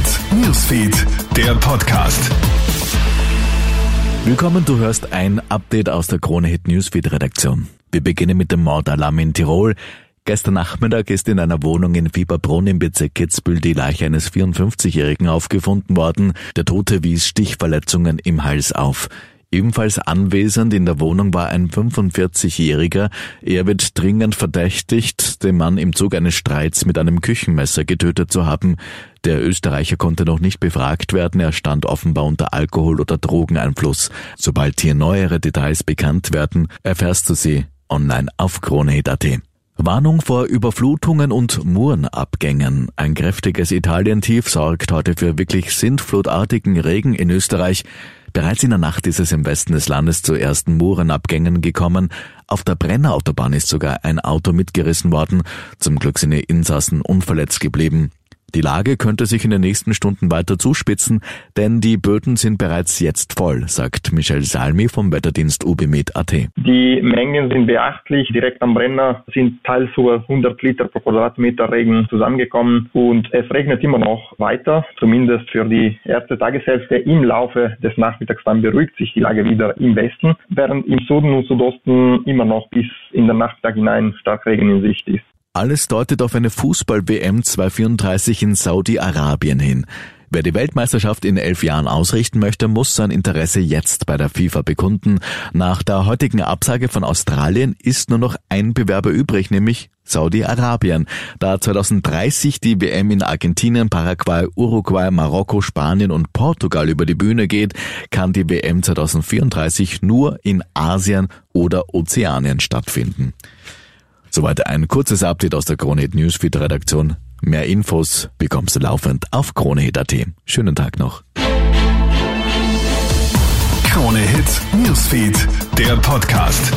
Hit Newsfeed, der Podcast. Willkommen, du hörst ein Update aus der Krone Hit Newsfeed Redaktion. Wir beginnen mit dem Mordalarm in Tirol. Gestern Nachmittag ist in einer Wohnung in Fieberbrunn im Bezirk Kitzbühel die Leiche eines 54-Jährigen aufgefunden worden. Der Tote wies Stichverletzungen im Hals auf. Ebenfalls anwesend in der Wohnung war ein 45-Jähriger. Er wird dringend verdächtigt, den Mann im Zug eines Streits mit einem Küchenmesser getötet zu haben. Der Österreicher konnte noch nicht befragt werden. Er stand offenbar unter Alkohol- oder Drogeneinfluss. Sobald hier neuere Details bekannt werden, erfährst du sie online auf KroneHit.at. Warnung vor Überflutungen und Murenabgängen. Ein kräftiges Italientief sorgt heute für wirklich sintflutartigen Regen in Österreich. Bereits in der Nacht ist es im Westen des Landes zu ersten Murenabgängen gekommen. Auf der Brennerautobahn ist sogar ein Auto mitgerissen worden. Zum Glück sind die Insassen unverletzt geblieben. Die Lage könnte sich in den nächsten Stunden weiter zuspitzen, denn die Böden sind bereits jetzt voll, sagt Michel Salmi vom Wetterdienst UBMed.at. Die Mengen sind beachtlich. Direkt am Brenner sind teils sogar 100 Liter pro Quadratmeter Regen zusammengekommen und es regnet immer noch weiter, zumindest für die erste Tageshälfte. Im Laufe des Nachmittags dann beruhigt sich die Lage wieder im Westen, während im Süden und Südosten immer noch bis in den Nachmittag hinein stark Regen in Sicht ist. Alles deutet auf eine Fußball-WM 234 in Saudi-Arabien hin. Wer die Weltmeisterschaft in elf Jahren ausrichten möchte, muss sein Interesse jetzt bei der FIFA bekunden. Nach der heutigen Absage von Australien ist nur noch ein Bewerber übrig, nämlich Saudi-Arabien. Da 2030 die WM in Argentinien, Paraguay, Uruguay, Marokko, Spanien und Portugal über die Bühne geht, kann die WM 2034 nur in Asien oder Ozeanien stattfinden. Soweit ein kurzes Update aus der Kronehit Newsfeed Redaktion. Mehr Infos bekommst du laufend auf Kronehit.at. Schönen Tag noch. Krone Hit Newsfeed, der Podcast.